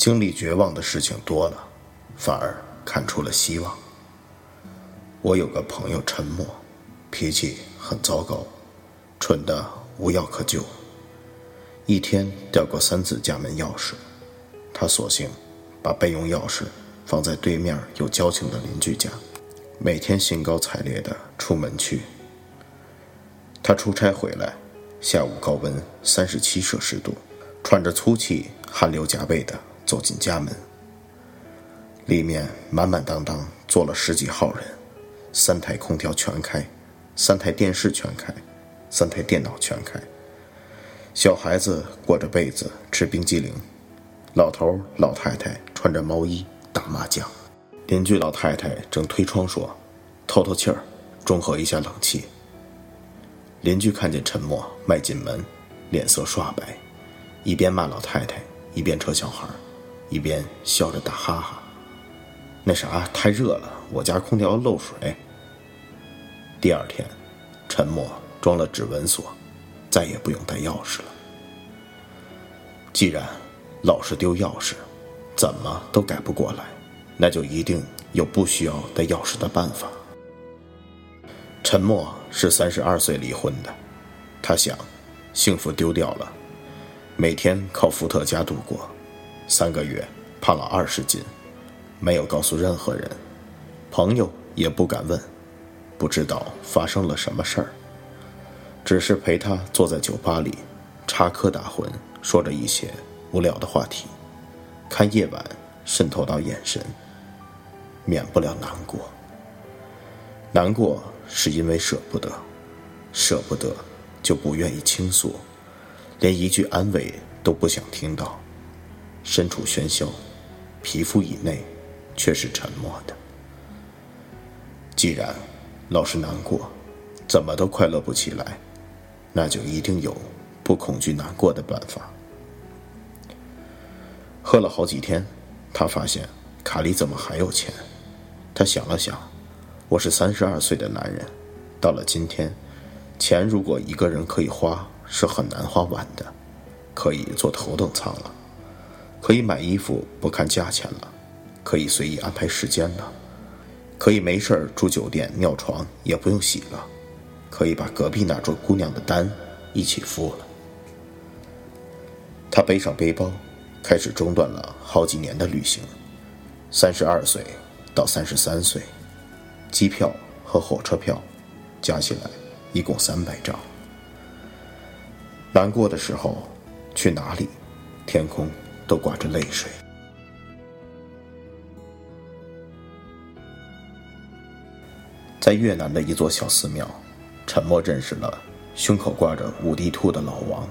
经历绝望的事情多了，反而看出了希望。我有个朋友陈默，脾气很糟糕，蠢的无药可救。一天掉过三次家门钥匙，他索性把备用钥匙放在对面有交情的邻居家，每天兴高采烈地出门去。他出差回来，下午高温三十七摄氏度，喘着粗气，汗流浃背的走进家门。里面满满当当坐了十几号人，三台空调全开，三台电视全开，三台电脑全开。小孩子裹着被子吃冰激凌，老头老太太穿着毛衣打麻将，邻居老太太正推窗说：“透透气儿，中和一下冷气。”邻居看见陈默迈进门，脸色刷白，一边骂老太太，一边扯小孩，一边笑着打哈哈。那啥，太热了，我家空调漏水。第二天，陈默装了指纹锁，再也不用带钥匙了。既然老是丢钥匙，怎么都改不过来，那就一定有不需要带钥匙的办法。陈默是三十二岁离婚的，他想，幸福丢掉了，每天靠伏特加度过，三个月胖了二十斤，没有告诉任何人，朋友也不敢问，不知道发生了什么事儿，只是陪他坐在酒吧里，插科打诨，说着一些无聊的话题，看夜晚渗透到眼神，免不了难过，难过。是因为舍不得，舍不得，就不愿意倾诉，连一句安慰都不想听到。身处喧嚣，皮肤以内，却是沉默的。既然老是难过，怎么都快乐不起来，那就一定有不恐惧难过的办法。喝了好几天，他发现卡里怎么还有钱？他想了想。我是三十二岁的男人，到了今天，钱如果一个人可以花，是很难花完的。可以坐头等舱了，可以买衣服不看价钱了，可以随意安排时间了，可以没事儿住酒店尿床也不用洗了，可以把隔壁那桌姑娘的单一起付了。他背上背包，开始中断了好几年的旅行。三十二岁到三十三岁。机票和火车票加起来一共三百张。难过的时候去哪里，天空都挂着泪水。在越南的一座小寺庙，沉默认识了胸口挂着五帝兔的老王。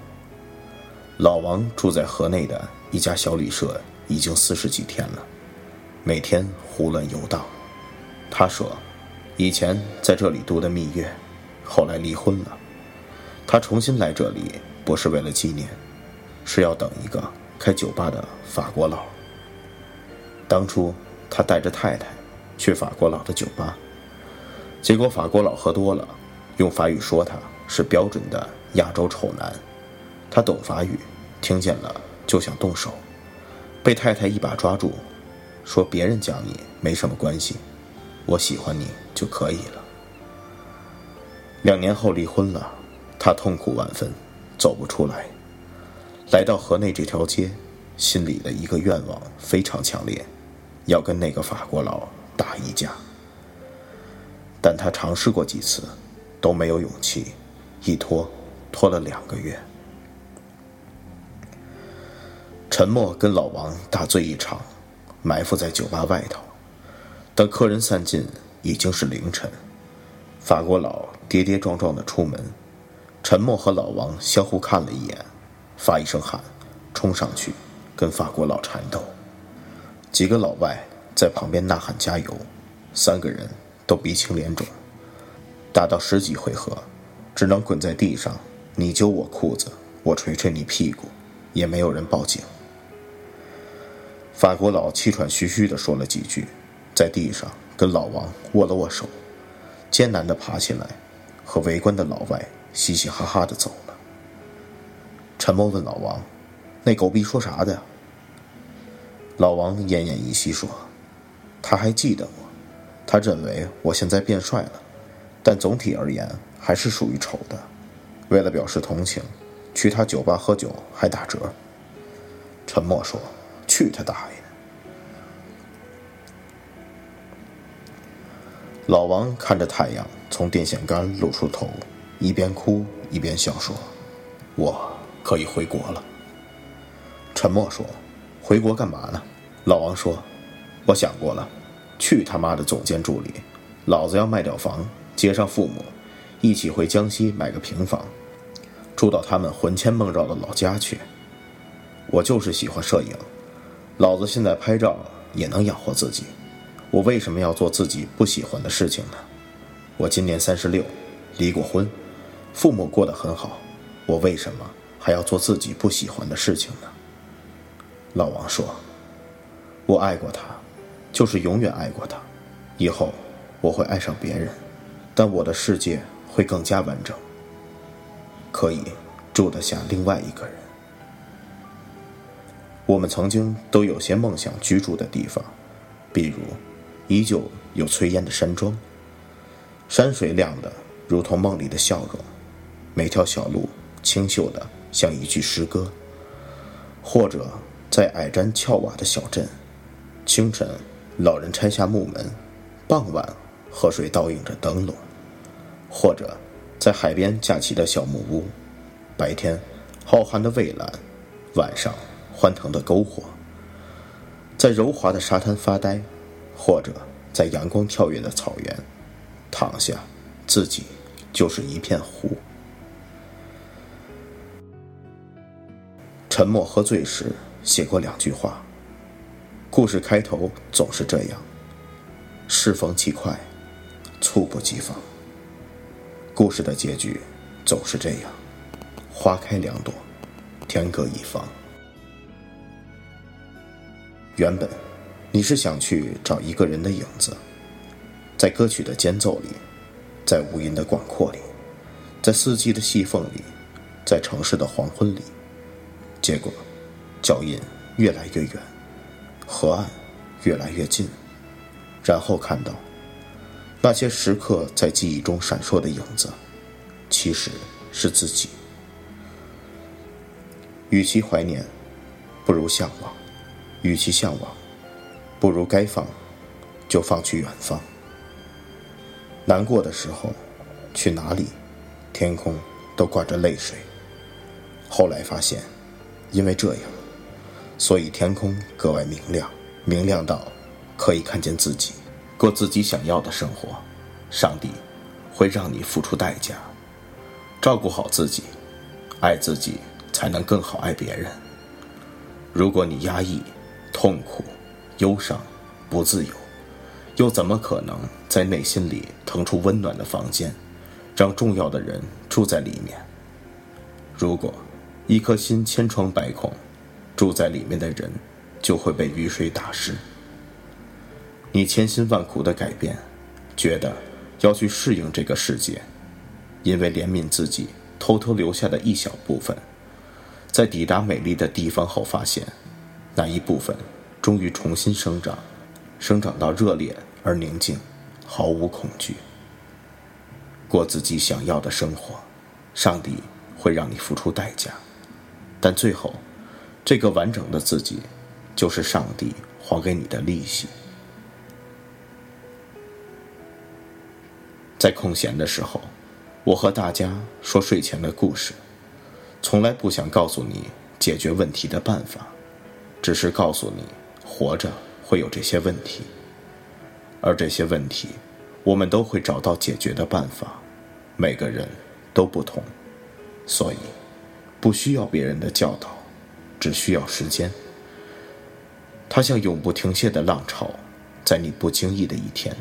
老王住在河内的一家小旅社，已经四十几天了，每天胡乱游荡。他说。以前在这里度的蜜月，后来离婚了。他重新来这里，不是为了纪念，是要等一个开酒吧的法国佬。当初他带着太太去法国佬的酒吧，结果法国佬喝多了，用法语说他是标准的亚洲丑男。他懂法语，听见了就想动手，被太太一把抓住，说别人讲你没什么关系。我喜欢你就可以了。两年后离婚了，他痛苦万分，走不出来。来到河内这条街，心里的一个愿望非常强烈，要跟那个法国佬打一架。但他尝试过几次，都没有勇气，一拖拖了两个月。沉默跟老王大醉一场，埋伏在酒吧外头。等客人散尽，已经是凌晨。法国佬跌跌撞撞的出门，沉默和老王相互看了一眼，发一声喊，冲上去跟法国佬缠斗。几个老外在旁边呐喊加油，三个人都鼻青脸肿。打到十几回合，只能滚在地上，你揪我裤子，我捶捶你屁股，也没有人报警。法国佬气喘吁吁地说了几句。在地上跟老王握了握手，艰难地爬起来，和围观的老外嘻嘻哈哈地走。沉默问老王：“那狗逼说啥的？”老王奄奄一息说：“他还记得我，他认为我现在变帅了，但总体而言还是属于丑的。为了表示同情，去他酒吧喝酒还打折。”沉默说：“去他大爷！”老王看着太阳从电线杆露出头，一边哭一边笑说：“我可以回国了。”沉默说：“回国干嘛呢？”老王说：“我想过了，去他妈的总监助理！老子要卖掉房，接上父母，一起回江西买个平房，住到他们魂牵梦绕的老家去。我就是喜欢摄影，老子现在拍照也能养活自己。”我为什么要做自己不喜欢的事情呢？我今年三十六，离过婚，父母过得很好，我为什么还要做自己不喜欢的事情呢？老王说：“我爱过他，就是永远爱过他，以后我会爱上别人，但我的世界会更加完整，可以住得下另外一个人。我们曾经都有些梦想居住的地方，比如……”依旧有炊烟的山庄，山水亮的如同梦里的笑容，每条小路清秀的像一句诗歌。或者在矮毡翘瓦的小镇，清晨老人拆下木门，傍晚河水倒映着灯笼；或者在海边架起的小木屋，白天浩瀚的蔚蓝，晚上欢腾的篝火，在柔滑的沙滩发呆。或者在阳光跳跃的草原，躺下，自己就是一片湖。沉默喝醉时写过两句话。故事开头总是这样：适逢其快，猝不及防。故事的结局总是这样：花开两朵，天各一方。原本。你是想去找一个人的影子，在歌曲的间奏里，在无垠的广阔里，在四季的细缝里，在城市的黄昏里。结果，脚印越来越远，河岸越来越近，然后看到那些时刻在记忆中闪烁的影子，其实是自己。与其怀念，不如向往；与其向往。不如该放，就放去远方。难过的时候，去哪里，天空都挂着泪水。后来发现，因为这样，所以天空格外明亮，明亮到可以看见自己，过自己想要的生活。上帝会让你付出代价，照顾好自己，爱自己，才能更好爱别人。如果你压抑、痛苦，忧伤，不自由，又怎么可能在内心里腾出温暖的房间，让重要的人住在里面？如果一颗心千疮百孔，住在里面的人就会被雨水打湿。你千辛万苦的改变，觉得要去适应这个世界，因为怜悯自己偷偷留下的一小部分，在抵达美丽的地方后，发现那一部分。终于重新生长，生长到热烈而宁静，毫无恐惧，过自己想要的生活。上帝会让你付出代价，但最后，这个完整的自己，就是上帝还给你的利息。在空闲的时候，我和大家说睡前的故事，从来不想告诉你解决问题的办法，只是告诉你。活着会有这些问题，而这些问题，我们都会找到解决的办法。每个人都不同，所以不需要别人的教导，只需要时间。它像永不停歇的浪潮，在你不经意的一天，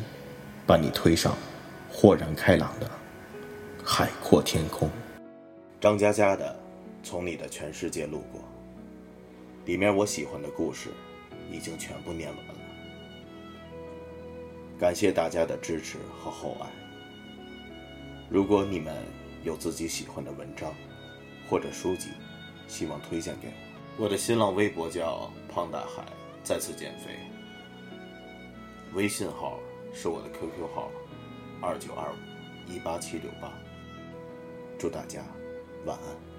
把你推上豁然开朗的海阔天空。张嘉佳的《从你的全世界路过》，里面我喜欢的故事。已经全部念完了，感谢大家的支持和厚爱。如果你们有自己喜欢的文章或者书籍，希望推荐给我，我的新浪微博叫胖大海，再次减肥。微信号是我的 QQ 号，二九二五一八七六八。祝大家晚安。